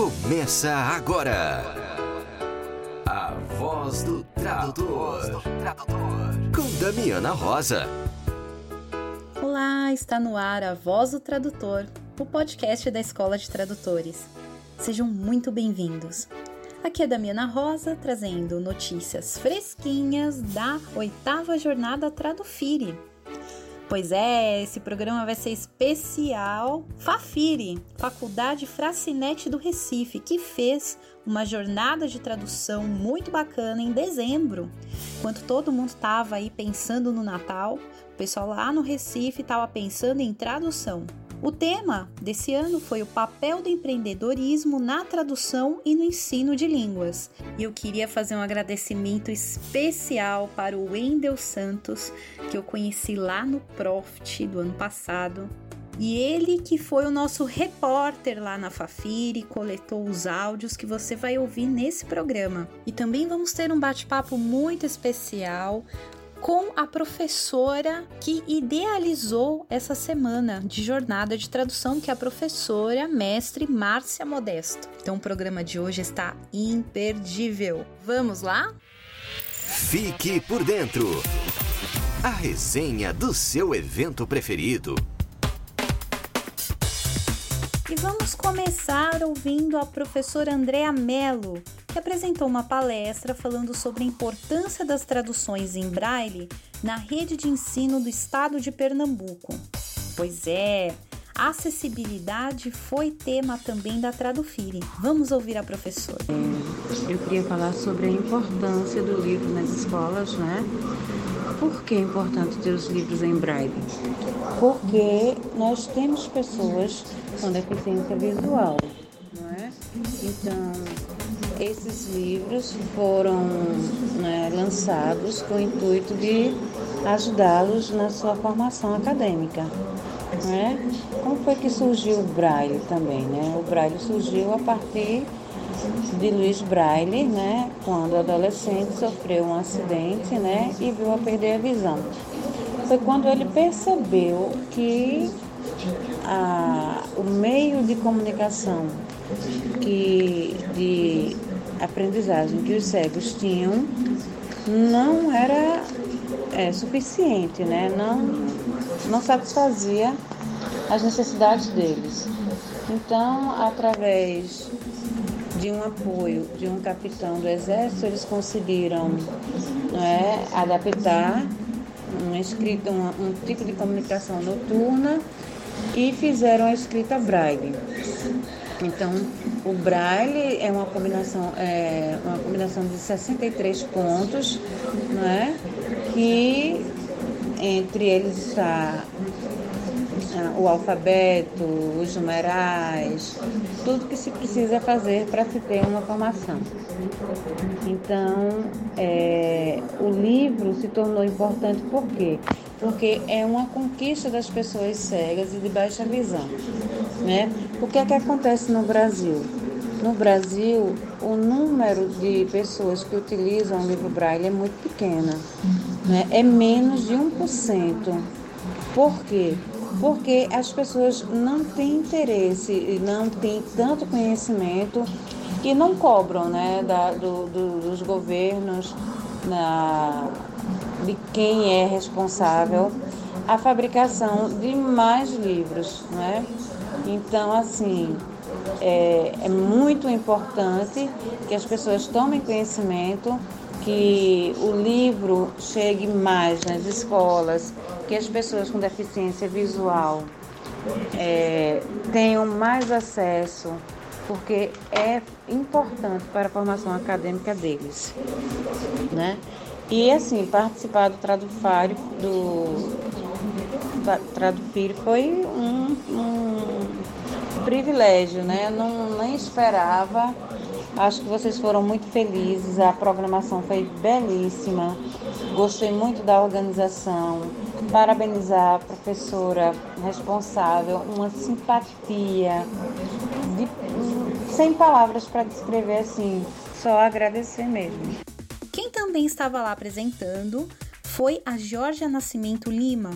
Começa agora. A voz do tradutor. Com Damiana Rosa. Olá, está no ar a Voz do Tradutor, o podcast da Escola de Tradutores. Sejam muito bem-vindos. Aqui é Damiana Rosa trazendo notícias fresquinhas da oitava jornada Tradufire. Pois é, esse programa vai ser especial Fafiri, Faculdade Fracinete do Recife, que fez uma jornada de tradução muito bacana em dezembro. Enquanto todo mundo estava aí pensando no Natal, o pessoal lá no Recife estava pensando em tradução. O tema desse ano foi o papel do empreendedorismo na tradução e no ensino de línguas. E eu queria fazer um agradecimento especial para o Wendel Santos, que eu conheci lá no Profit do ano passado. E ele que foi o nosso repórter lá na Fafiri, coletou os áudios que você vai ouvir nesse programa. E também vamos ter um bate-papo muito especial com a professora que idealizou essa semana de jornada de tradução, que é a professora mestre Márcia Modesto. Então o programa de hoje está imperdível. Vamos lá? Fique por dentro. A resenha do seu evento preferido. E vamos começar ouvindo a professora Andrea Mello, que apresentou uma palestra falando sobre a importância das traduções em braille na rede de ensino do estado de Pernambuco. Pois é, acessibilidade foi tema também da Tradufire. Vamos ouvir a professora. Eu queria falar sobre a importância do livro nas escolas, né? Por que é importante ter os livros em braille? Porque nós temos pessoas com deficiência visual, não é? Então, esses livros foram né, lançados com o intuito de ajudá-los na sua formação acadêmica. Né? Como foi que surgiu o Braille também? Né? O Braille surgiu a partir de Luiz Braille, né, quando adolescente sofreu um acidente né, e viu a perder a visão. Foi quando ele percebeu que a, o meio de comunicação que, de aprendizagem que os cegos tinham não era é, suficiente, né? não, não satisfazia as necessidades deles. Então, através de um apoio de um capitão do exército, eles conseguiram é, adaptar uma escrita, um, tipo de comunicação noturna e fizeram a escrita braille. Então, o braille é uma combinação, é uma combinação de 63 pontos, não é? que entre eles está ah, o alfabeto, os numerais, tudo que se precisa fazer para se ter uma formação. Então, é, o livro se tornou importante por quê? Porque é uma conquista das pessoas cegas e de baixa visão. Né? O que é que acontece no Brasil? No Brasil, o número de pessoas que utilizam o livro braille é muito pequeno, né? é menos de 1%. Por quê? Porque as pessoas não têm interesse, não têm tanto conhecimento e não cobram né, da, do, do, dos governos, na, de quem é responsável a fabricação de mais livros. Né? Então, assim, é, é muito importante que as pessoas tomem conhecimento, que o livro chegue mais nas escolas, que as pessoas com deficiência visual é, tenham mais acesso, porque é importante para a formação acadêmica deles. Né? E assim, participar do Tradufário, do Tradufir foi um, um privilégio, né? Eu não nem esperava. Acho que vocês foram muito felizes. A programação foi belíssima. Gostei muito da organização. Parabenizar a professora responsável, uma simpatia, de, sem palavras para descrever assim, só agradecer mesmo. Quem também estava lá apresentando foi a Georgia Nascimento Lima,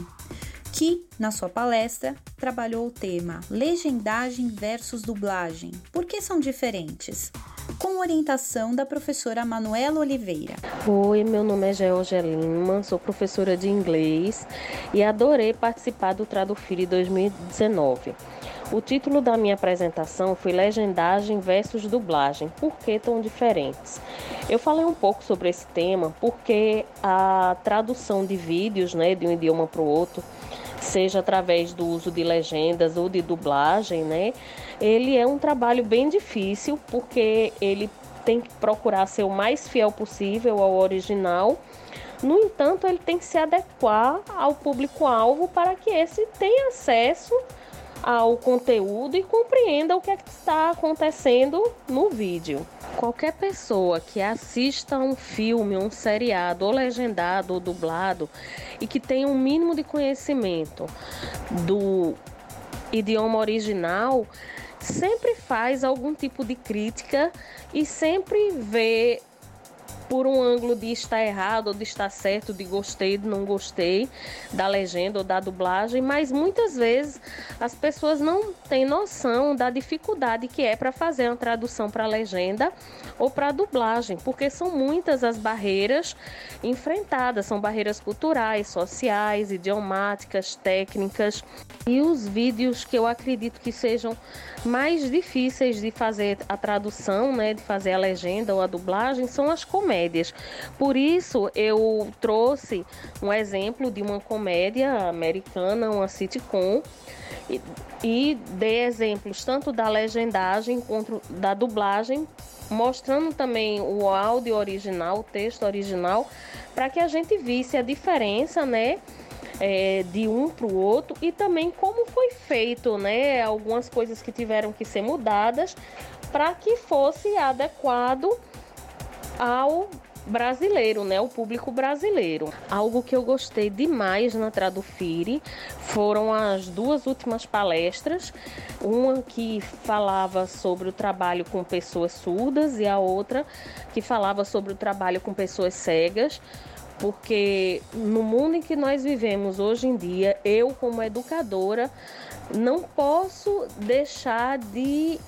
que, na sua palestra, trabalhou o tema legendagem versus dublagem. Por que são diferentes? Com orientação da professora Manuela Oliveira. Oi, meu nome é Georgia Lima, sou professora de inglês e adorei participar do Tradufire 2019. O título da minha apresentação foi Legendagem versus Dublagem. Por que tão diferentes? Eu falei um pouco sobre esse tema porque a tradução de vídeos né, de um idioma para o outro seja através do uso de legendas ou de dublagem, né? Ele é um trabalho bem difícil porque ele tem que procurar ser o mais fiel possível ao original. No entanto, ele tem que se adequar ao público-alvo para que esse tenha acesso ao conteúdo e compreenda o que, é que está acontecendo no vídeo. Qualquer pessoa que assista um filme, um seriado, ou legendado ou dublado, e que tenha um mínimo de conhecimento do idioma original, sempre faz algum tipo de crítica e sempre vê por um ângulo de estar errado ou de estar certo, de gostei, de não gostei da legenda ou da dublagem, mas muitas vezes as pessoas não têm noção da dificuldade que é para fazer uma tradução para legenda ou para dublagem, porque são muitas as barreiras enfrentadas, são barreiras culturais, sociais, idiomáticas, técnicas. E os vídeos que eu acredito que sejam mais difíceis de fazer a tradução, né, de fazer a legenda ou a dublagem, são as comédias. Por isso eu trouxe um exemplo de uma comédia americana, uma sitcom, e, e dei exemplos tanto da legendagem quanto da dublagem, mostrando também o áudio original, o texto original, para que a gente visse a diferença, né? é, de um para o outro e também como foi feito, né? Algumas coisas que tiveram que ser mudadas para que fosse adequado ao brasileiro, né, o público brasileiro. Algo que eu gostei demais na Tradufire foram as duas últimas palestras, uma que falava sobre o trabalho com pessoas surdas e a outra que falava sobre o trabalho com pessoas cegas porque no mundo em que nós vivemos hoje em dia, eu, como educadora, não posso deixar de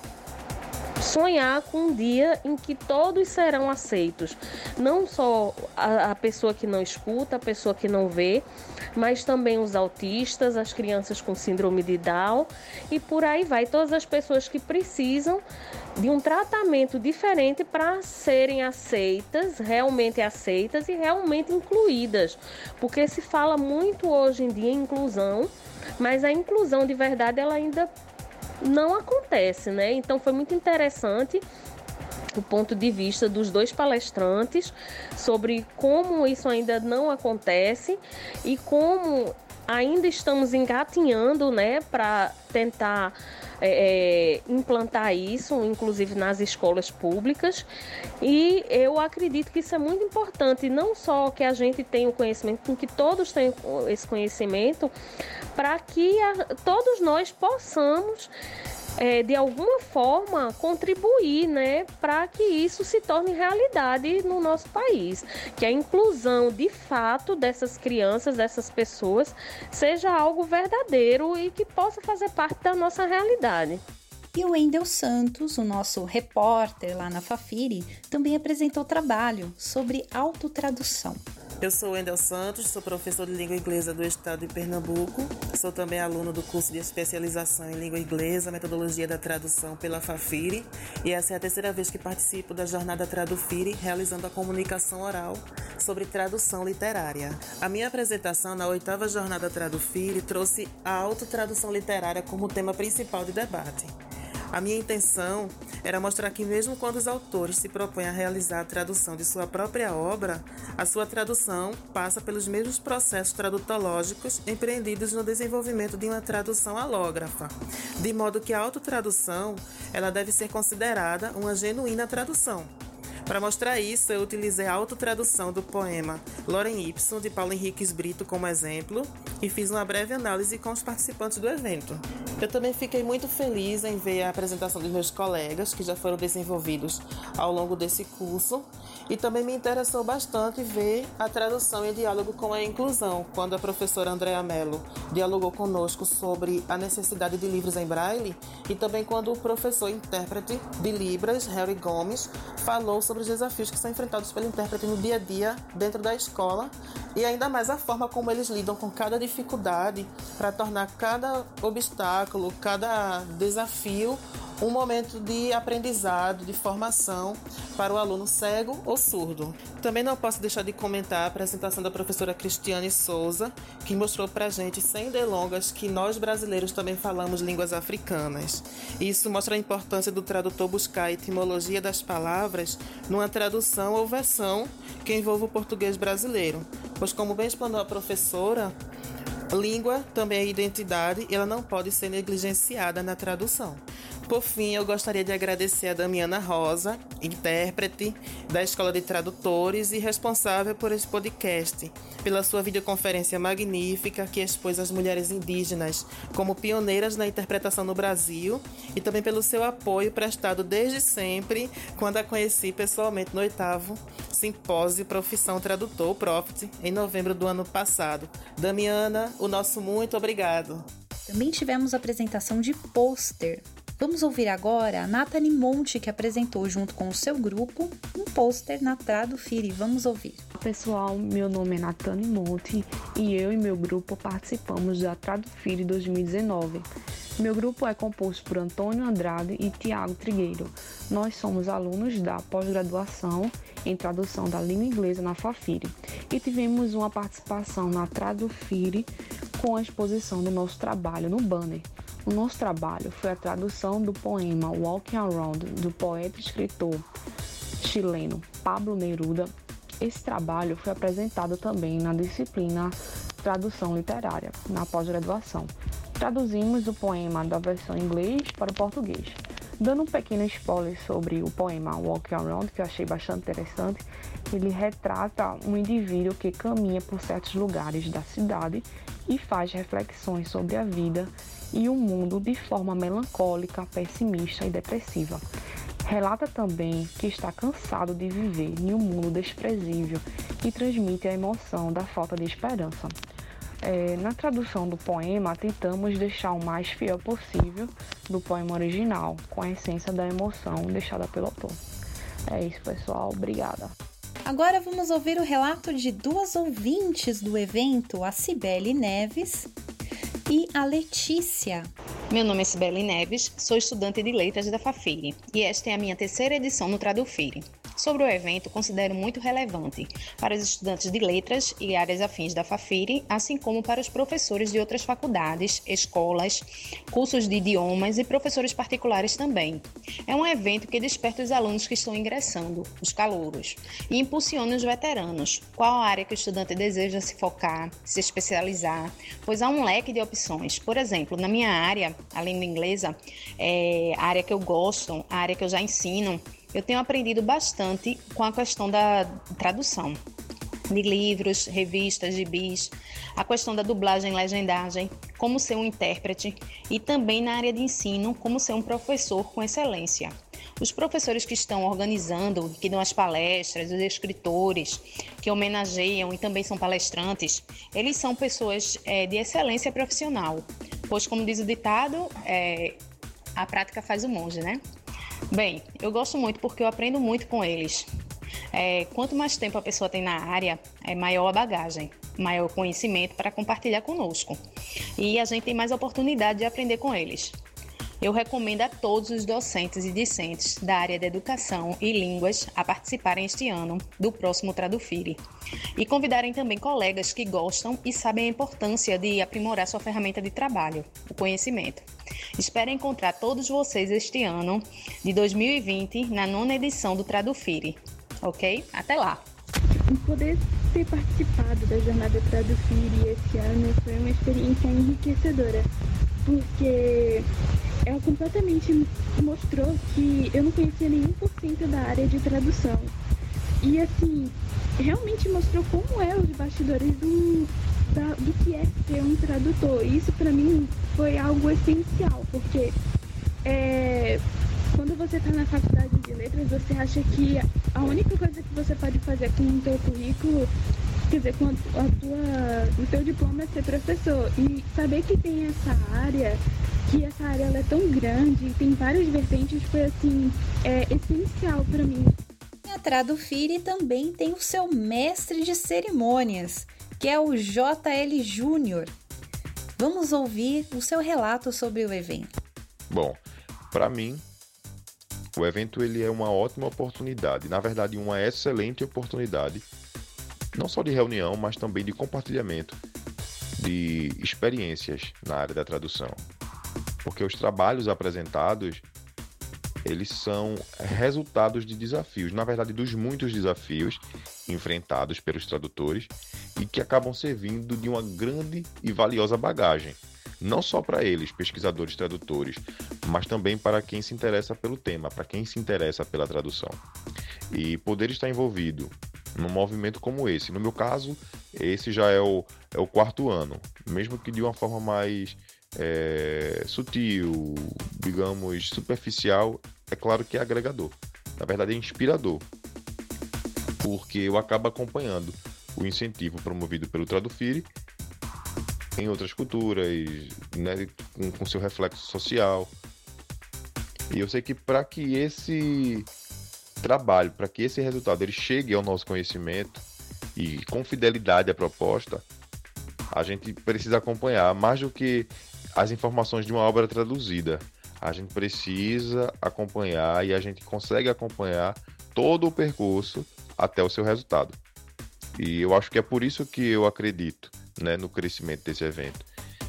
sonhar com um dia em que todos serão aceitos. Não só a, a, pessoa que não escuta, a pessoa que não vê, mas também os autistas, as crianças com síndrome de Down e por aí vai. Todas as pessoas que precisam de um tratamento diferente para serem aceitas, realmente aceitas e realmente incluídas. Porque se fala muito hoje em dia em inclusão, mas a inclusão de verdade ela ainda não acontece, né? Então foi muito interessante o ponto de vista dos dois palestrantes sobre como isso ainda não acontece e como ainda estamos engatinhando, né, para tentar é, é, implantar isso, inclusive nas escolas públicas. E eu acredito que isso é muito importante, não só que a gente tenha o conhecimento, que todos tenham esse conhecimento, para que a, todos nós possamos é, de alguma forma contribuir né, para que isso se torne realidade no nosso país. Que a inclusão de fato dessas crianças, dessas pessoas, seja algo verdadeiro e que possa fazer parte da nossa realidade. E o Wendel Santos, o nosso repórter lá na Fafiri, também apresentou trabalho sobre autotradução. Eu sou Wendel Santos, sou professor de língua inglesa do estado de Pernambuco. Sou também aluno do curso de especialização em língua inglesa, metodologia da tradução pela Fafiri. E essa é a terceira vez que participo da jornada Tradufire, realizando a comunicação oral sobre tradução literária. A minha apresentação na oitava jornada Tradufire trouxe a autotradução literária como tema principal de debate. A minha intenção era mostrar que, mesmo quando os autores se propõem a realizar a tradução de sua própria obra, a sua tradução passa pelos mesmos processos tradutológicos empreendidos no desenvolvimento de uma tradução alógrafa, de modo que a autotradução ela deve ser considerada uma genuína tradução Para mostrar isso, eu utilizei a autotradução do poema Loren Ipsum, de Paulo Henriques Brito, como exemplo, e fiz uma breve análise com os participantes do evento. Eu também fiquei muito feliz em ver a apresentação dos meus colegas, que já foram desenvolvidos ao longo desse curso, e também me interessou bastante ver a tradução em diálogo com a inclusão, quando a professora Andrea Mello dialogou conosco sobre a necessidade de livros em braille, e também quando o professor intérprete de Libras, Harry Gomes, falou sobre os desafios que são enfrentados pelo intérprete no dia a dia dentro da escola e ainda mais a forma como eles lidam com cada dificuldade para tornar cada obstáculo, cada desafio um momento de aprendizado, de formação para o aluno cego ou surdo. Também não posso deixar de comentar a apresentação da professora Cristiane Souza, que mostrou para a gente, sem delongas, que nós brasileiros também falamos línguas africanas. Isso mostra a importância do tradutor buscar a etimologia das palavras numa tradução ou versão que envolva o português brasileiro, pois, como bem explanou a professora, língua também é identidade e ela não pode ser negligenciada na tradução. Por fim, eu gostaria de agradecer a Damiana Rosa, intérprete da Escola de Tradutores e responsável por esse podcast, pela sua videoconferência magnífica que expôs as mulheres indígenas como pioneiras na interpretação no Brasil e também pelo seu apoio prestado desde sempre, quando a conheci pessoalmente no oitavo Simpósio Profissão Tradutor, Profit, em novembro do ano passado. Damiana, o nosso muito obrigado. Também tivemos apresentação de pôster Vamos ouvir agora a Nathalie Monte, que apresentou junto com o seu grupo um pôster na Tradufire. Vamos ouvir. Pessoal, meu nome é Nathalie Monte e eu e meu grupo participamos da Tradufire 2019. Meu grupo é composto por Antônio Andrade e Tiago Trigueiro. Nós somos alunos da pós-graduação em tradução da língua inglesa na Fafire e tivemos uma participação na Tradufire com a exposição do nosso trabalho no banner. O nosso trabalho foi a tradução do poema Walking Around do poeta e escritor chileno Pablo Neruda. Esse trabalho foi apresentado também na disciplina Tradução Literária, na pós-graduação. Traduzimos o poema da versão inglês para o português. Dando um pequeno spoiler sobre o poema Walking Around, que eu achei bastante interessante, ele retrata um indivíduo que caminha por certos lugares da cidade e faz reflexões sobre a vida e o mundo de forma melancólica, pessimista e depressiva. Relata também que está cansado de viver em um mundo desprezível e transmite a emoção da falta de esperança. É, na tradução do poema, tentamos deixar o mais fiel possível do poema original, com a essência da emoção deixada pelo autor. É isso, pessoal. Obrigada. Agora vamos ouvir o relato de duas ouvintes do evento, a Cibele Neves e a Letícia. Meu nome é Sibeli Neves, sou estudante de letras da Fafiri e esta é a minha terceira edição no Tradufire sobre o evento considero muito relevante para os estudantes de letras e áreas afins da Fafiri, assim como para os professores de outras faculdades, escolas, cursos de idiomas e professores particulares também. É um evento que desperta os alunos que estão ingressando, os calouros, e impulsiona os veteranos. Qual área que o estudante deseja se focar, se especializar, pois há um leque de opções. Por exemplo, na minha área, a língua inglesa, é a área que eu gosto, a área que eu já ensino, eu tenho aprendido bastante com a questão da tradução de livros, revistas, gibis, a questão da dublagem legendagem, como ser um intérprete e também na área de ensino, como ser um professor com excelência. Os professores que estão organizando, que dão as palestras, os escritores, que homenageiam e também são palestrantes, eles são pessoas é, de excelência profissional, pois, como diz o ditado, é, a prática faz o monge, né? Bem, eu gosto muito porque eu aprendo muito com eles. É, quanto mais tempo a pessoa tem na área, é maior a bagagem, maior conhecimento para compartilhar conosco. E a gente tem mais oportunidade de aprender com eles. Eu recomendo a todos os docentes e discentes da área de educação e línguas a participarem este ano do próximo Tradufire e convidarem também colegas que gostam e sabem a importância de aprimorar sua ferramenta de trabalho, o conhecimento. Espero encontrar todos vocês este ano de 2020 na nona edição do Tradufire, ok? Até lá! Poder ter participado da jornada Tradufire esse ano foi uma experiência enriquecedora, porque ela completamente mostrou que eu não conhecia nenhum por cento da área de tradução. E assim, realmente mostrou como é os bastidores do, da, do que é ser um tradutor. E isso para mim foi algo essencial, porque é, quando você está na faculdade de letras, você acha que a única coisa que você pode fazer com o teu currículo, quer dizer, com a tua, o teu diploma é ser professor. E saber que tem essa área, que essa área ela é tão grande, tem várias vertentes, foi assim, é, essencial para mim. A Tradufire também tem o seu mestre de cerimônias, que é o JL Júnior. Vamos ouvir o seu relato sobre o evento. Bom, para mim, o evento ele é uma ótima oportunidade, na verdade, uma excelente oportunidade, não só de reunião, mas também de compartilhamento de experiências na área da tradução. Porque os trabalhos apresentados, eles são resultados de desafios, na verdade, dos muitos desafios enfrentados pelos tradutores e que acabam servindo de uma grande e valiosa bagagem. Não só para eles, pesquisadores tradutores, mas também para quem se interessa pelo tema, para quem se interessa pela tradução. E poder estar envolvido num movimento como esse, no meu caso, esse já é o, é o quarto ano, mesmo que de uma forma mais é, sutil, digamos, superficial, é claro que é agregador. Na verdade, é inspirador, porque eu acabo acompanhando o incentivo promovido pelo Tradufire em outras culturas, né, com, com seu reflexo social. E eu sei que para que esse trabalho, para que esse resultado ele chegue ao nosso conhecimento e com fidelidade à proposta, a gente precisa acompanhar mais do que as informações de uma obra traduzida. A gente precisa acompanhar e a gente consegue acompanhar todo o percurso até o seu resultado. E eu acho que é por isso que eu acredito né, no crescimento desse evento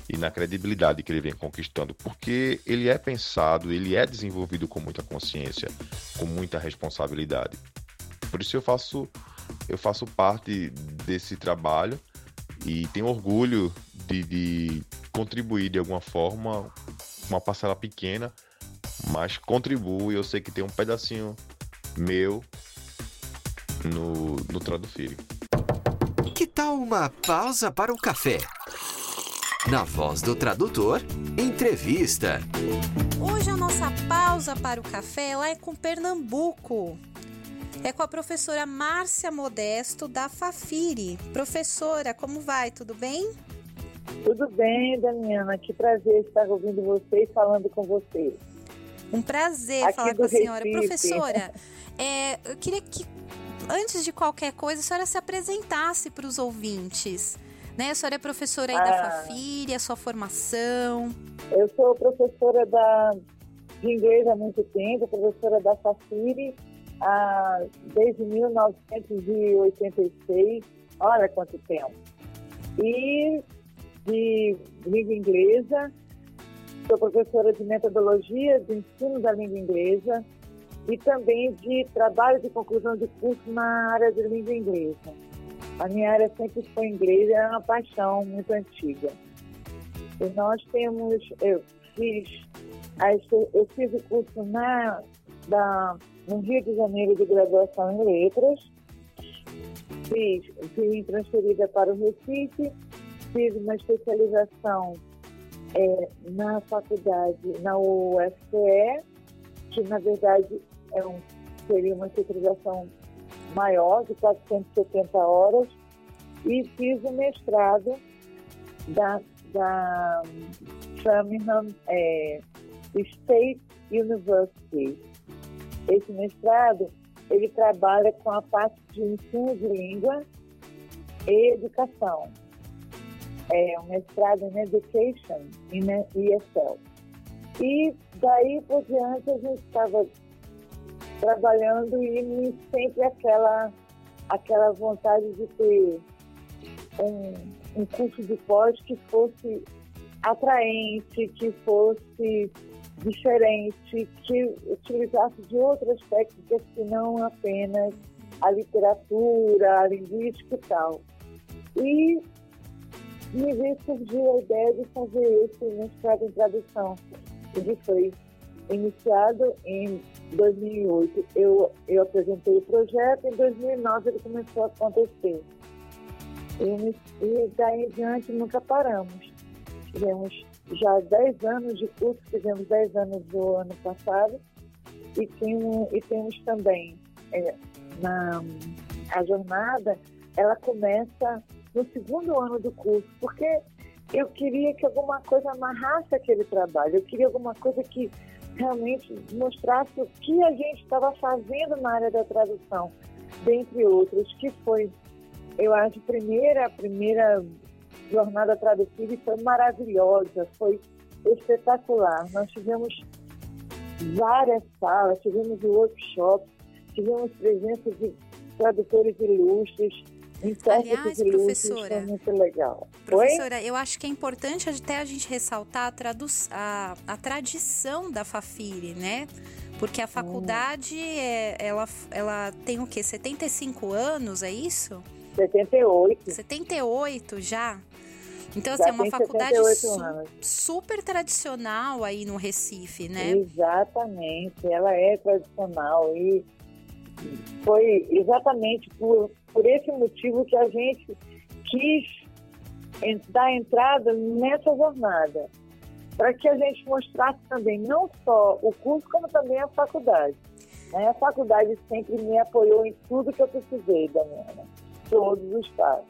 e na credibilidade que ele vem conquistando, porque ele é pensado, ele é desenvolvido com muita consciência, com muita responsabilidade. Por isso eu faço eu faço parte desse trabalho e tenho orgulho de, de contribuir de alguma forma, uma parcela pequena, mas contribuo e eu sei que tem um pedacinho meu no, no Tradufire. Que tal uma pausa para o café? Na voz do tradutor, entrevista. Hoje a nossa pausa para o café lá é com Pernambuco. É com a professora Márcia Modesto da Fafiri. Professora, como vai? Tudo bem? Tudo bem, Damiana. Que prazer estar ouvindo vocês falando com vocês. Um prazer Aqui falar com a senhora. Recife. Professora, é, eu queria que antes de qualquer coisa, a senhora se apresentasse para os ouvintes. Né? A senhora é professora aí ah, da Fafiri, a sua formação. Eu sou professora da, de inglês há muito tempo, professora da Fafiri ah, desde 1986. Olha quanto tempo. E de língua inglesa, sou professora de metodologia de ensino da língua inglesa e também de trabalho de conclusão de curso na área de língua inglesa. A minha área sempre foi inglês, é uma paixão muito antiga. E nós temos, eu fiz, eu fiz o curso na, da, no Rio de Janeiro de graduação em letras, fiz, fui transferida para o Recife, fiz uma especialização é, na faculdade, na UFCE, que na verdade é um, seria uma especialização maior, de 470 horas, e fiz o mestrado da, da Birmingham é, State University. Esse mestrado, ele trabalha com a parte de ensino de língua e educação. É um mestrado em Education, em ESL. E daí por diante a gente estava trabalhando e sempre aquela, aquela vontade de ter um, um curso de pós que fosse atraente, que fosse diferente, que utilizasse de outras técnicas que não apenas a literatura, a linguística e tal. E me veio surgiu a ideia de fazer esse mestrado em tradução. Ele foi iniciado em 2008. Eu, eu apresentei o projeto, em 2009 ele começou a acontecer. E, e daí em diante nunca paramos. Tivemos já 10 anos de curso, tivemos 10 anos do ano passado, e, e temos também é, na a jornada, ela começa no segundo ano do curso, porque eu queria que alguma coisa amarrasse aquele trabalho, eu queria alguma coisa que realmente mostrasse o que a gente estava fazendo na área da tradução, dentre outros, que foi, eu acho, a primeira, a primeira jornada traduzida foi maravilhosa, foi espetacular. Nós tivemos várias salas, tivemos workshops, tivemos presença de tradutores ilustres, Aliás, professora, muito legal. Professora, Oi? eu acho que é importante até a gente ressaltar a, a, a tradição da Fafiri, né? Porque a faculdade, hum. é, ela, ela tem o quê? 75 anos, é isso? 78. 78 já? Então, assim, é uma faculdade su super tradicional aí no Recife, né? Exatamente, ela é tradicional e foi exatamente por, por esse motivo que a gente quis dar entrada nessa jornada, para que a gente mostrasse também não só o curso, como também a faculdade. Né? A faculdade sempre me apoiou em tudo que eu precisei, Daniela, todos os passos.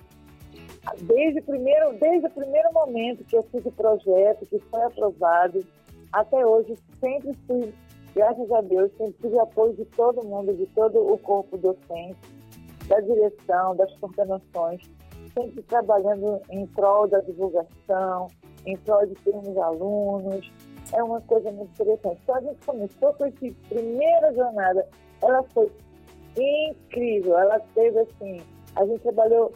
Desde o primeiro, desde o primeiro momento que eu fiz o projeto, que foi aprovado, até hoje sempre fui graças a Deus, sempre tive apoio de todo mundo, de todo o corpo docente, da direção, das coordenações, sempre trabalhando em prol da divulgação, em prol de termos alunos. É uma coisa muito interessante. Então, a gente começou com essa primeira jornada. Ela foi incrível. Ela teve, assim, a gente trabalhou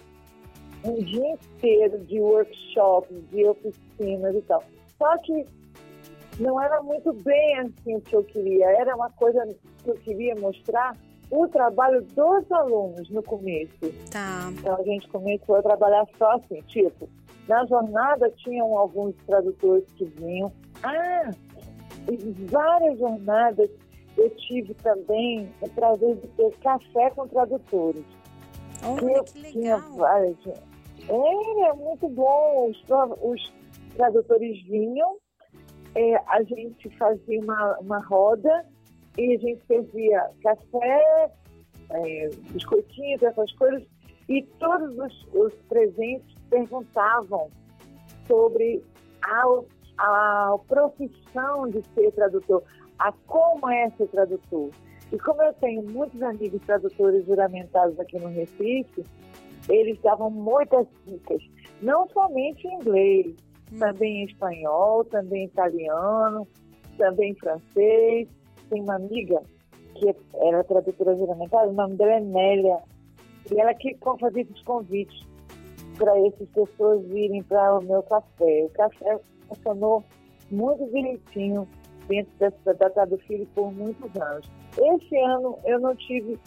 um dia inteiro de workshops, de oficinas e tal. Só que não era muito bem assim o que eu queria. Era uma coisa que eu queria mostrar o trabalho dos alunos no começo. Tá. Então a gente começou a trabalhar só assim, tipo, na jornada tinham alguns tradutores que vinham. Ah, em várias jornadas eu tive também o prazer de ter café com tradutores. Olha, que legal. Tinha várias... É, é muito bom. Os, os tradutores vinham é, a gente fazia uma, uma roda e a gente servia café, é, biscoitinhos, essas coisas, e todos os, os presentes perguntavam sobre a, a profissão de ser tradutor, a como é ser tradutor. E como eu tenho muitos amigos tradutores juramentados aqui no Recife, eles davam muitas dicas, não somente em inglês, também em espanhol, também em italiano, também em francês. Tem uma amiga que era tradutora juramentada, o nome dela é Nélia, e ela que fazia esses convites para essas pessoas virem para o meu café. O café funcionou muito direitinho dentro dessa data do filho por muitos anos. Esse ano eu não tive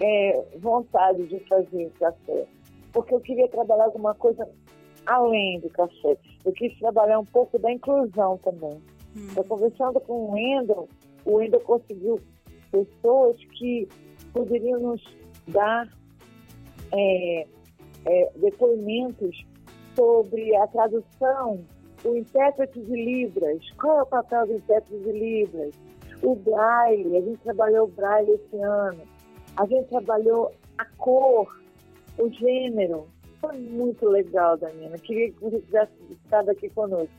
é, vontade de fazer café, porque eu queria trabalhar alguma coisa além do café. Eu quis trabalhar um pouco da inclusão também. Hum. Eu conversando com o Wendel, o Wendel conseguiu pessoas que poderiam nos dar é, é, depoimentos sobre a tradução, o intérprete de Libras, qual é o papel do intérprete de Libras, o braille, a gente trabalhou o braille esse ano, a gente trabalhou a cor, o gênero, foi muito legal, Danina. Queria que você tivesse estado aqui conosco,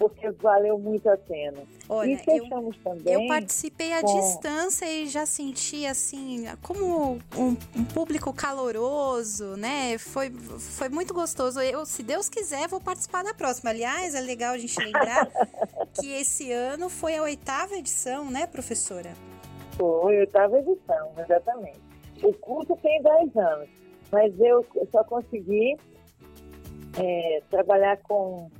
porque valeu muito a pena. Olha, e fechamos eu, também. Eu participei à com... distância e já senti assim, como um, um, público caloroso, né? Foi, foi muito gostoso. Eu, se Deus quiser, vou participar da próxima. Aliás, é legal a gente lembrar que esse ano foi a oitava edição, né, professora? Foi a oitava edição, exatamente. O curso tem 10 anos mas eu só consegui é, trabalhar com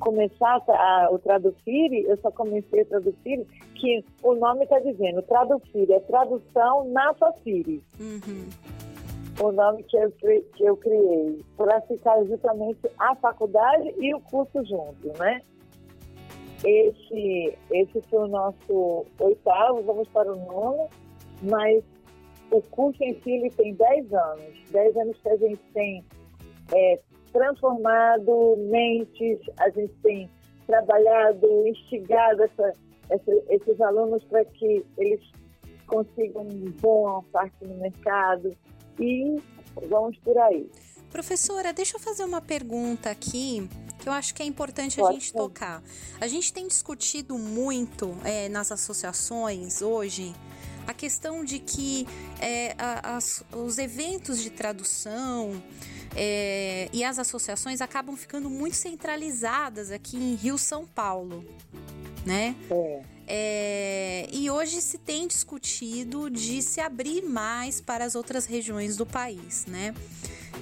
começar a, o Tradufire, eu só comecei a Tradufire, que o nome está dizendo, Tradufire, é tradução na Fafire. Uhum. O nome que eu, que eu criei, para ficar justamente a faculdade e o curso junto, né? esse, esse foi o nosso oitavo, vamos para o nono, mas o curso em si ele tem 10 anos. 10 anos que a gente tem é, transformado mentes, a gente tem trabalhado, instigado essa, essa, esses alunos para que eles consigam um bom parte no mercado e vamos por aí. Professora, deixa eu fazer uma pergunta aqui que eu acho que é importante Pode a gente ser. tocar. A gente tem discutido muito é, nas associações hoje a questão de que é, as, os eventos de tradução é, e as associações acabam ficando muito centralizadas aqui em Rio São Paulo, né? É. É, e hoje se tem discutido de se abrir mais para as outras regiões do país, né?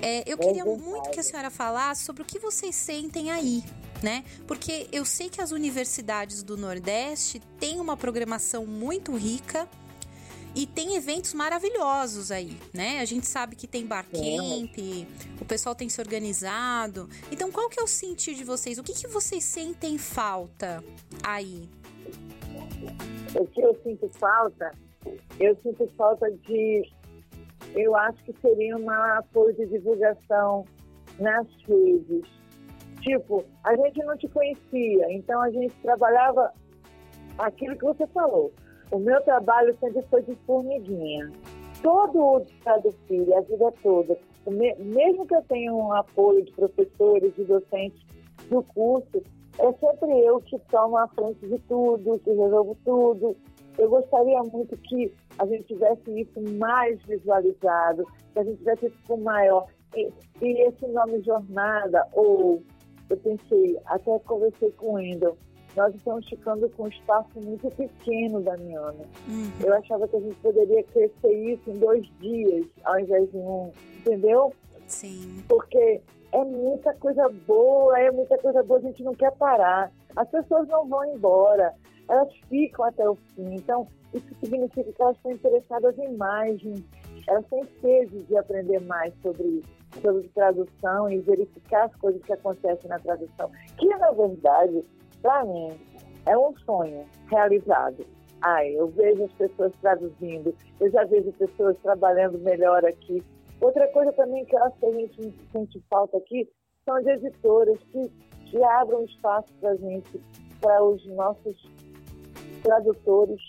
É, eu queria muito que a senhora falasse sobre o que vocês sentem aí, né? Porque eu sei que as universidades do Nordeste têm uma programação muito rica e tem eventos maravilhosos aí, né? A gente sabe que tem barcamp, o pessoal tem se organizado. Então, qual que é o sentir de vocês? O que, que vocês sentem falta aí? O que eu sinto falta? Eu sinto falta de. Eu acho que seria um apoio de divulgação nas redes. Tipo, a gente não te conhecia, então a gente trabalhava aquilo que você falou. O meu trabalho sempre foi de formiguinha. Todo o Estado Filho, a vida toda, mesmo que eu tenha um apoio de professores e docentes do curso, é sempre eu que tomo a frente de tudo, que resolvo tudo. Eu gostaria muito que a gente tivesse isso mais visualizado, que a gente tivesse isso com maior. E, e esse nome jornada, ou eu pensei, até conversei com o Wendel, nós estamos ficando com um espaço muito pequeno, Damiana. Uhum. Eu achava que a gente poderia crescer isso em dois dias, ao invés de um, entendeu? Sim. Porque é muita coisa boa, é muita coisa boa, a gente não quer parar. As pessoas não vão embora, elas ficam até o fim. Então, isso significa que elas estão interessadas em mais, elas têm sede de aprender mais sobre, sobre tradução e verificar as coisas que acontecem na tradução, que na verdade, para mim, é um sonho realizado. Ai, eu vejo as pessoas traduzindo, eu já vejo pessoas trabalhando melhor aqui, Outra coisa também que eu acho que a gente sente falta aqui são as editoras que, que abram espaço para a gente, para os nossos tradutores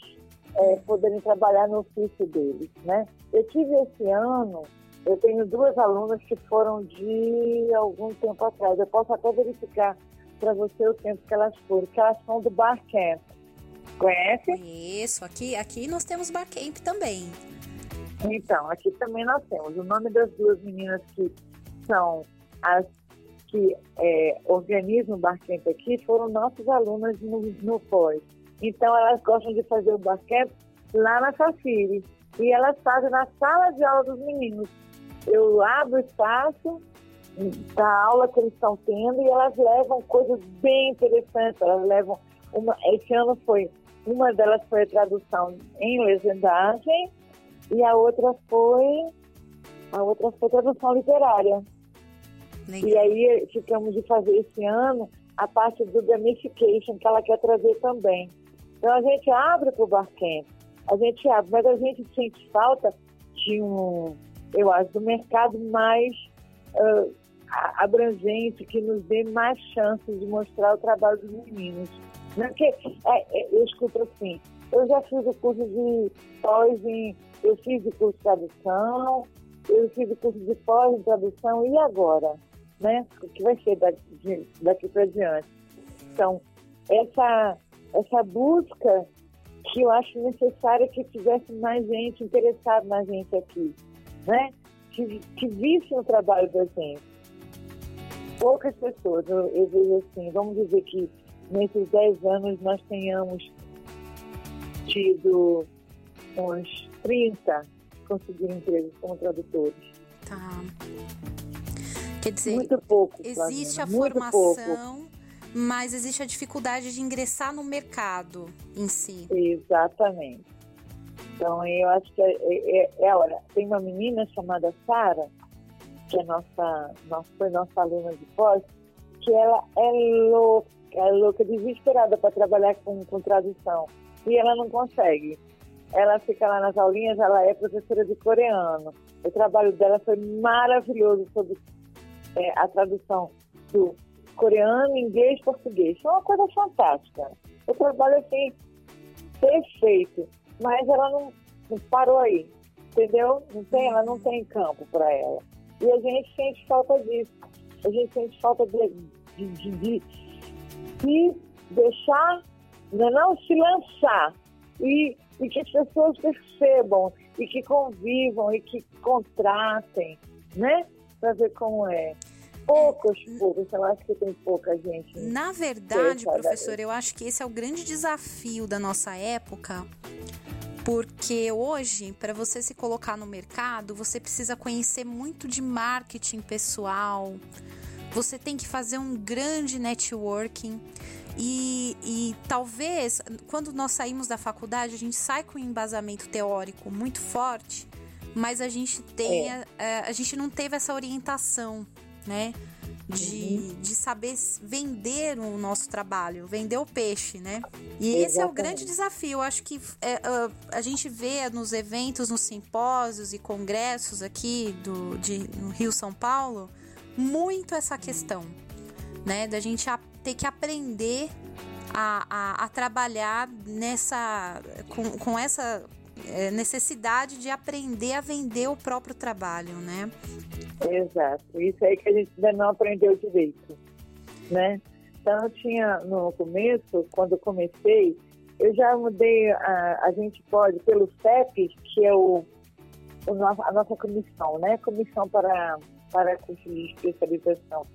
é, poderem trabalhar no ofício deles, né? Eu tive esse ano, eu tenho duas alunas que foram de algum tempo atrás. Eu posso até verificar para você o tempo que elas foram, que elas são do Barcamp. Conhece? Isso, aqui, aqui nós temos Barcamp também. Então, aqui também nós temos o nome das duas meninas que são as que é, organizam o Barcamp aqui, foram nossas alunas no, no pós. Então, elas gostam de fazer o Barcamp lá na Safiri. E elas fazem na sala de aula dos meninos. Eu abro o espaço da aula que eles estão tendo e elas levam coisas bem interessantes. Elas levam uma, esse ano foi uma delas foi a tradução em legendagem e a outra foi a outra foi tradução literária. Legal. E aí ficamos de fazer esse ano a parte do gamification que ela quer trazer também. Então a gente abre para o Barcamp, a gente abre, mas a gente sente falta de um, eu acho, do mercado mais uh, abrangente, que nos dê mais chances de mostrar o trabalho dos meninos. Porque, é, é, eu escuto assim, eu já fiz o curso de pós em eu fiz o curso de tradução, eu fiz o curso de pós em tradução, e agora? Né? O que vai ser daqui, daqui para diante? Então, essa, essa busca que eu acho necessária que tivesse mais gente interessada na gente aqui, né? Que, que vissem o trabalho da gente. Poucas pessoas, eu, eu vejo assim, vamos dizer que nesses 10 anos nós tenhamos tido uns 30 conseguiram emprego como tradutores. Tá. Quer dizer, muito pouco, existe a formação, pouco. mas existe a dificuldade de ingressar no mercado em si. Exatamente. Então, eu acho que é, é, é, é a hora. Tem uma menina chamada Sara, que é nossa, nossa, foi nossa aluna de pós, que ela é louca é louca, desesperada para trabalhar com, com tradução. E ela não consegue. Ela fica lá nas aulinhas, ela é professora de coreano. O trabalho dela foi maravilhoso sobre é, a tradução do coreano, inglês, português. Foi uma coisa fantástica. O trabalho, assim, perfeito. Mas ela não, não parou aí, entendeu? Não tem, ela não tem campo para ela. E a gente sente falta disso. A gente sente falta de, de, de, de, de deixar, não, é não se lançar e, e que as pessoas percebam e que convivam e que contratem, né? Para ver como é. Poucos, poucos, eu acho que tem pouca gente. Na verdade, professor, eu acho que esse é o grande desafio da nossa época, porque hoje, para você se colocar no mercado, você precisa conhecer muito de marketing pessoal, você tem que fazer um grande networking. E, e, talvez quando nós saímos da faculdade, a gente sai com um embasamento teórico muito forte, mas a gente tenha, é. a, a gente não teve essa orientação, né? De, uhum. de saber vender o nosso trabalho, vender o peixe, né? E Exatamente. esse é o grande desafio. Eu acho que é, a gente vê nos eventos, nos simpósios e congressos aqui do, de, no Rio São Paulo muito essa questão, né? Da gente ter que aprender a, a, a trabalhar nessa com, com essa necessidade de aprender a vender o próprio trabalho, né? Exato. Isso aí que a gente ainda não aprendeu direito, né? Então, eu tinha no começo, quando eu comecei, eu já mudei, a, a gente pode, pelo CEP, que é o, o, a nossa comissão, né? Comissão para, para curso de especialização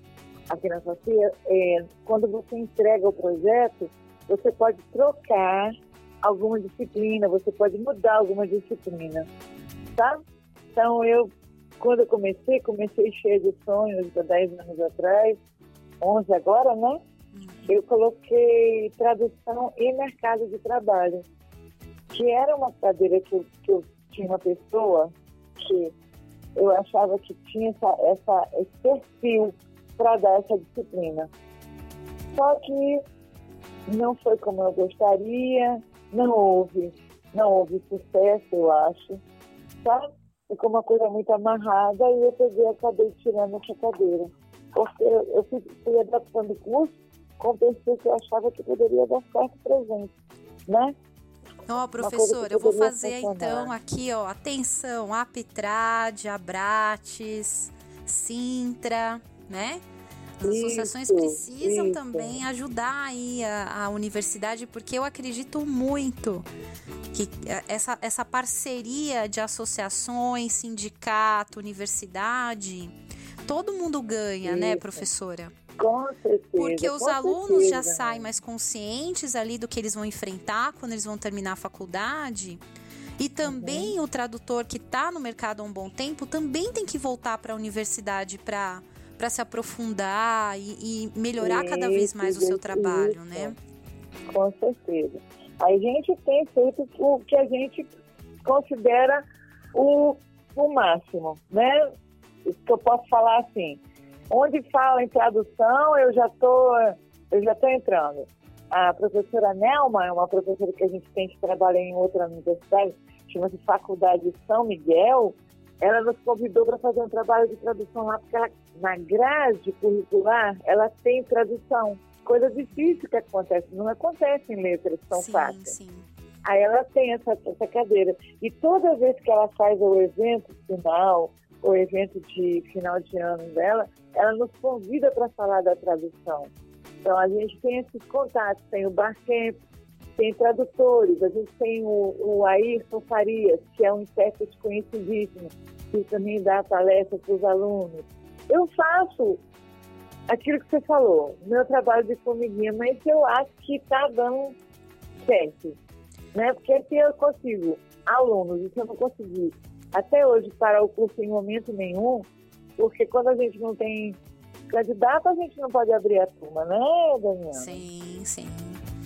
aqui na FACIA, é, quando você entrega o projeto, você pode trocar alguma disciplina, você pode mudar alguma disciplina, tá? Então, eu, quando eu comecei, comecei cheia de sonhos há 10 anos atrás, 11 agora, né? Eu coloquei tradução e mercado de trabalho, que era uma cadeira que eu, que eu tinha uma pessoa que eu achava que tinha essa, essa esse perfil para dar essa disciplina. Só que não foi como eu gostaria, não houve, não houve sucesso, eu acho, tá? Ficou uma coisa muito amarrada e eu peguei, acabei tirando essa cadeira. Porque eu fui, fui adaptando o curso com pessoas que eu achava que poderia dar certo pra gente, né? Ó, oh, professor, eu vou fazer funcionar. então aqui, ó, atenção, Apitrad, Abrates, Sintra, né? As isso, associações precisam isso. também ajudar aí a, a, universidade, porque eu acredito muito que essa, essa parceria de associações, sindicato, universidade, todo mundo ganha, né, isso. né, professora? Com certeza. Porque os alunos certeza. já saem mais conscientes ali do que eles vão enfrentar quando eles vão terminar a faculdade. E também uhum. o tradutor que está no mercado há um bom tempo também tem que voltar para a universidade para para se aprofundar e, e melhorar cada vez mais o seu trabalho, isso. né? Com certeza. A gente tem feito o que a gente considera o, o máximo, né? Isso que eu posso falar assim. Onde fala em tradução, eu já tô, eu já tô entrando. A professora Nelma é uma professora que a gente tem que trabalhar em outra universidade, chama-se Faculdade São Miguel, ela nos convidou para fazer um trabalho de tradução lá, porque ela, na grade curricular ela tem tradução. Coisa difícil que acontece, não acontece em letras tão sim, fáceis. Sim. Aí ela tem essa, essa cadeira. E toda vez que ela faz o evento final, o evento de final de ano dela, ela nos convida para falar da tradução. Então a gente tem esses contatos, tem o Barcamp, tem tradutores, a gente tem o, o Ayrton Farias, que é um intérprete conhecidíssimo, que também dá palestra para os alunos. Eu faço aquilo que você falou, meu trabalho de formiguinha, mas eu acho que está dando certo. Né? Porque se eu consigo alunos, e se eu não conseguir até hoje parar o curso em momento nenhum, porque quando a gente não tem candidato, a gente não pode abrir a turma, né, Daniela? Sim, sim.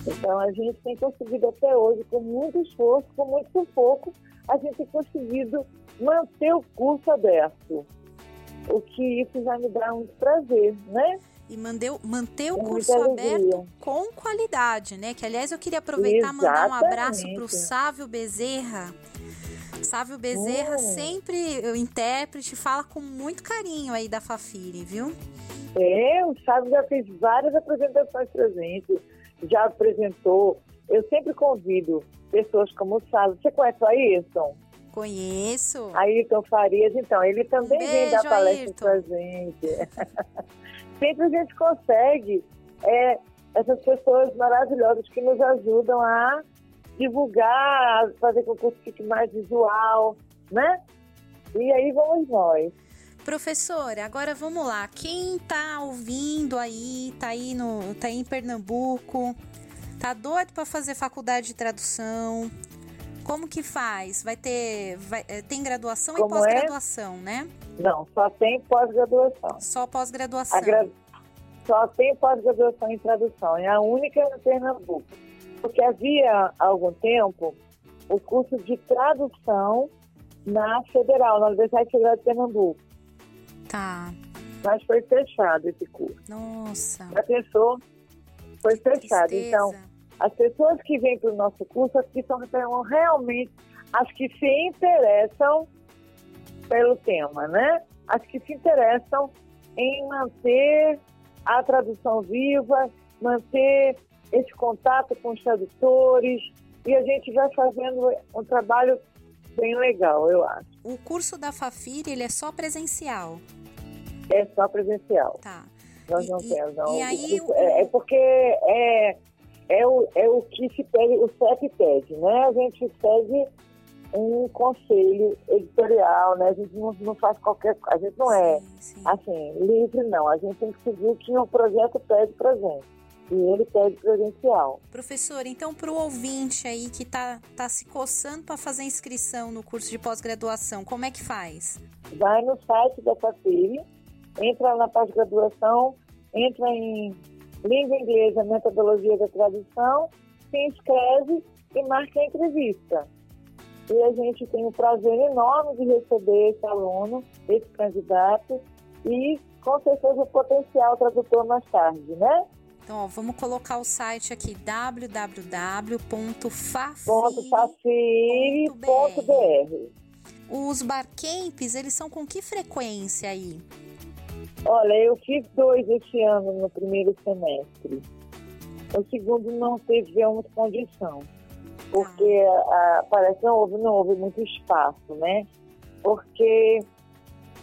Então a gente tem conseguido até hoje, com muito esforço, com muito sufoco, a gente tem conseguido manter o curso aberto. O que isso já me dá um prazer, né? e mandeu, manter o curso aberto com qualidade, né? Que aliás eu queria aproveitar e mandar um abraço para o Sávio Bezerra. Sávio Bezerra hum. sempre, o intérprete, fala com muito carinho aí da Fafiri, viu? É, o Sávio já fez várias apresentações pra gente, já apresentou. Eu sempre convido pessoas como o Sávio. Você conhece o Ayrton? Conheço. Ayrton Farias, então, ele também beijo, vem dar palestra Ayrton. pra gente. sempre a gente consegue é, essas pessoas maravilhosas que nos ajudam a divulgar, fazer com que o curso fique mais visual, né? E aí vamos nós. Professora, agora vamos lá. Quem tá ouvindo aí, tá aí no, tá aí em Pernambuco, tá doido para fazer faculdade de tradução? Como que faz? Vai ter, vai, eh, tem graduação Como e é? pós-graduação, é? né? Não, só tem pós-graduação. Só pós-graduação. Gra... Só tem pós-graduação em tradução. É a única em Pernambuco. Porque havia há algum tempo o curso de tradução na Federal, na Universidade Federal de Pernambuco. Tá. Mas foi fechado esse curso. Nossa. Já pensou? Foi fechado. Então, as pessoas que vêm para o nosso curso, as que são realmente as que se interessam pelo tema, né? As que se interessam em manter a tradução viva, manter esse contato com os tradutores, e a gente vai fazendo um trabalho bem legal, eu acho. O curso da Fafir, ele é só presencial? É só presencial. Tá. Nós e, não temos, não. E aí, é, é, porque é, é, o, é o que se pede, o CEP pede, né? A gente segue um conselho editorial, né? A gente não, não faz qualquer a gente não é, sim, é sim. assim, livre não, a gente tem que seguir o que o projeto pede pra gente. E ele pede presencial. Professor, então para o ouvinte aí que está tá se coçando para fazer inscrição no curso de pós-graduação, como é que faz? Vai no site da FAPIRI, entra na pós-graduação, entra em língua inglesa, metodologia da tradução, se inscreve e marca a entrevista. E a gente tem o prazer enorme de receber esse aluno, esse candidato, e com certeza o potencial tradutor mais tarde, né? Então, ó, vamos colocar o site aqui www.fafiri.br. Os barcamps, eles são com que frequência aí? Olha, eu fiz dois esse ano no primeiro semestre. O segundo não teve muita condição, porque ah. parece que não houve, não houve muito espaço, né? Porque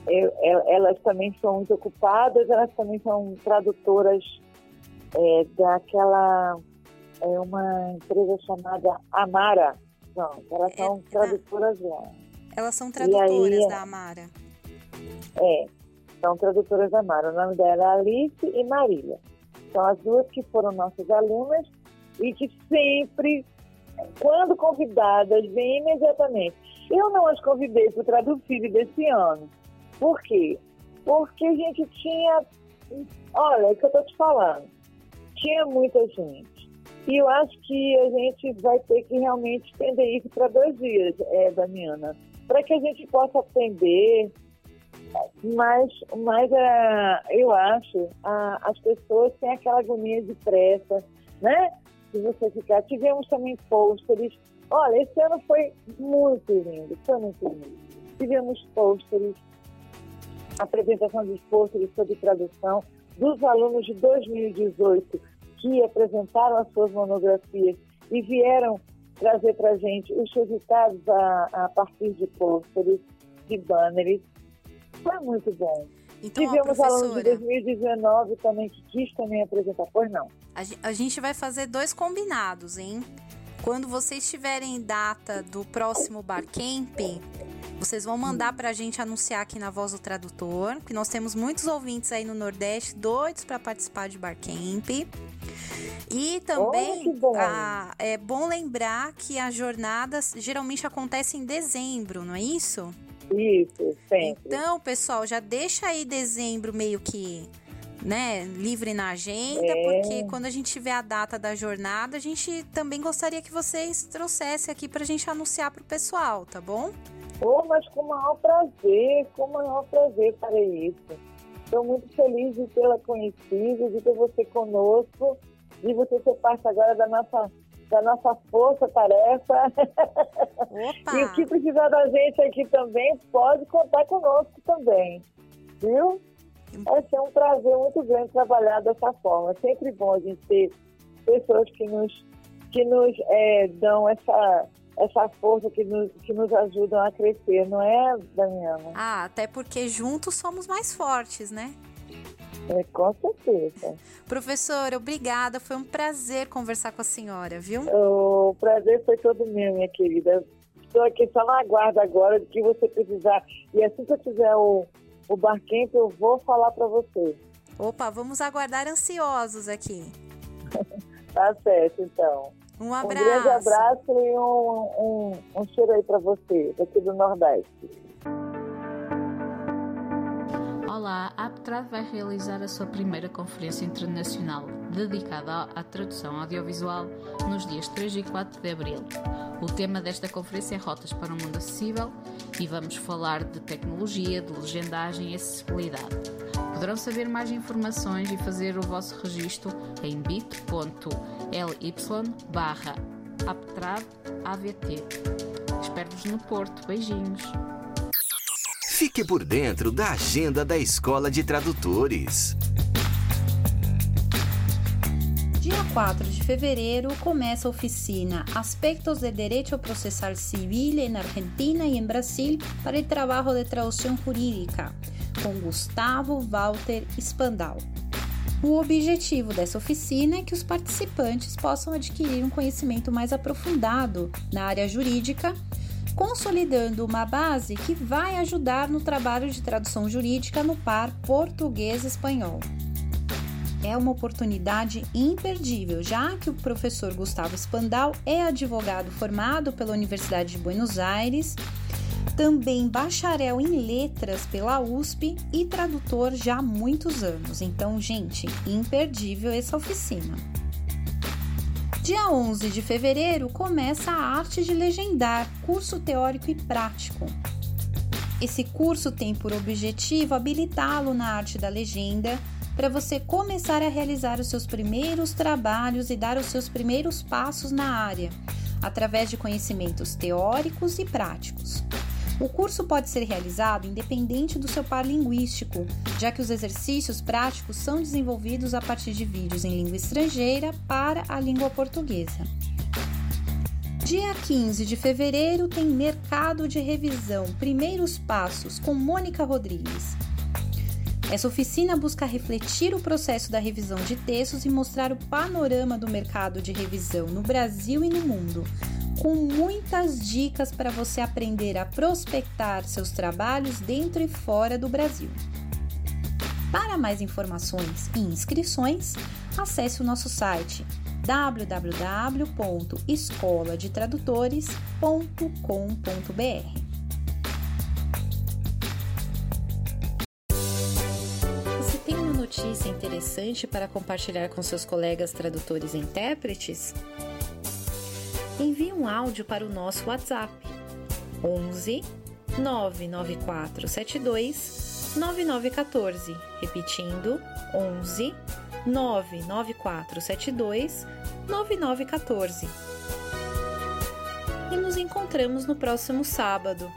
eu, elas também são muito ocupadas, elas também são tradutoras é, daquela é uma empresa chamada Amara. Não, elas é, são é, tradutoras lá. Elas são tradutoras aí, da Amara. É, são tradutoras da Amara. O nome dela é Alice e Marília. São as duas que foram nossas alunas e que sempre, quando convidadas, vêm imediatamente. Eu não as convidei para o Traduzir desse ano. Por quê? Porque a gente tinha. Olha, é o que eu estou te falando tinha muita gente. E eu acho que a gente vai ter que realmente estender isso para dois dias, é, Damiana, para que a gente possa atender. Mas, mas uh, eu acho uh, as pessoas têm aquela agonia de pressa, né? Se você ficar. Tivemos também pôsteres. Olha, esse ano foi muito lindo, foi muito lindo. Tivemos pôsteres, apresentação de pôsteres sobre tradução dos alunos de 2018 que apresentaram as suas monografias e vieram trazer para gente os resultados a, a partir de pôsteres, de banners. Foi muito bom. Então, Tivemos alunos de 2019 também que quis também apresentar, pois não. A gente vai fazer dois combinados, hein? Quando vocês tiverem data do próximo Barcamp, vocês vão mandar para a gente anunciar aqui na Voz do Tradutor, que nós temos muitos ouvintes aí no Nordeste doidos para participar de Barcamp. E também oh, a, é bom lembrar que as jornadas geralmente acontecem em dezembro, não é isso? Isso, sempre. Então, pessoal, já deixa aí dezembro meio que né, livre na agenda, é. porque quando a gente tiver a data da jornada, a gente também gostaria que vocês trouxessem aqui para a gente anunciar para o pessoal, tá bom? Oh, mas com o maior prazer, com o maior prazer para isso. Estou muito feliz de tê-la conhecido, de ter você conosco, de você ser parte agora da nossa, da nossa força-tarefa. e o que precisar da gente aqui também, pode contar conosco também. Viu? Vai ser um prazer muito grande trabalhar dessa forma. É sempre bom a gente ter pessoas que nos, que nos é, dão essa, essa força, que nos, que nos ajudam a crescer, não é, Damiana? Ah, até porque juntos somos mais fortes, né? É, com certeza. Professora, obrigada. Foi um prazer conversar com a senhora, viu? O prazer foi todo meu, minha querida. Estou aqui só na guarda agora de que você precisar. E assim que eu tiver o, o barquinho, eu vou falar para você. Opa, vamos aguardar ansiosos aqui. tá certo, então. Um abraço. Um grande abraço e um, um, um cheiro aí para você, daqui do Nordeste. Olá, a Aptrad vai realizar a sua primeira conferência internacional dedicada à tradução audiovisual nos dias 3 e 4 de abril. O tema desta conferência é Rotas para um Mundo Acessível e vamos falar de tecnologia, de legendagem e acessibilidade. Poderão saber mais informações e fazer o vosso registro em bit.ly barra AVT. Espero-vos no Porto. Beijinhos! Fique por dentro da agenda da Escola de Tradutores. Dia 4 de fevereiro começa a oficina Aspectos de Derecho Processal Civil em Argentina e em Brasil para o trabalho de tradução jurídica, com Gustavo Walter Spandau. O objetivo dessa oficina é que os participantes possam adquirir um conhecimento mais aprofundado na área jurídica consolidando uma base que vai ajudar no trabalho de tradução jurídica no par português-espanhol. É uma oportunidade imperdível, já que o professor Gustavo Spandau é advogado formado pela Universidade de Buenos Aires, também bacharel em letras pela USP e tradutor já há muitos anos. Então, gente, imperdível essa oficina. Dia 11 de fevereiro começa a Arte de Legendar, curso teórico e prático. Esse curso tem por objetivo habilitá-lo na arte da legenda para você começar a realizar os seus primeiros trabalhos e dar os seus primeiros passos na área, através de conhecimentos teóricos e práticos. O curso pode ser realizado independente do seu par linguístico, já que os exercícios práticos são desenvolvidos a partir de vídeos em língua estrangeira para a língua portuguesa. Dia 15 de fevereiro tem Mercado de Revisão Primeiros Passos com Mônica Rodrigues. Essa oficina busca refletir o processo da revisão de textos e mostrar o panorama do mercado de revisão no Brasil e no mundo, com muitas dicas para você aprender a prospectar seus trabalhos dentro e fora do Brasil. Para mais informações e inscrições, acesse o nosso site www.escoladetradutores.com.br. Você tem uma notícia interessante para compartilhar com seus colegas tradutores e intérpretes? Envie um áudio para o nosso WhatsApp 11 99472 9914, repetindo 11 99472 9914. E nos encontramos no próximo sábado.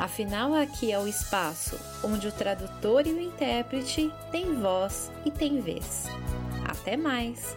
Afinal, aqui é o espaço onde o tradutor e o intérprete têm voz e têm vez. Até mais!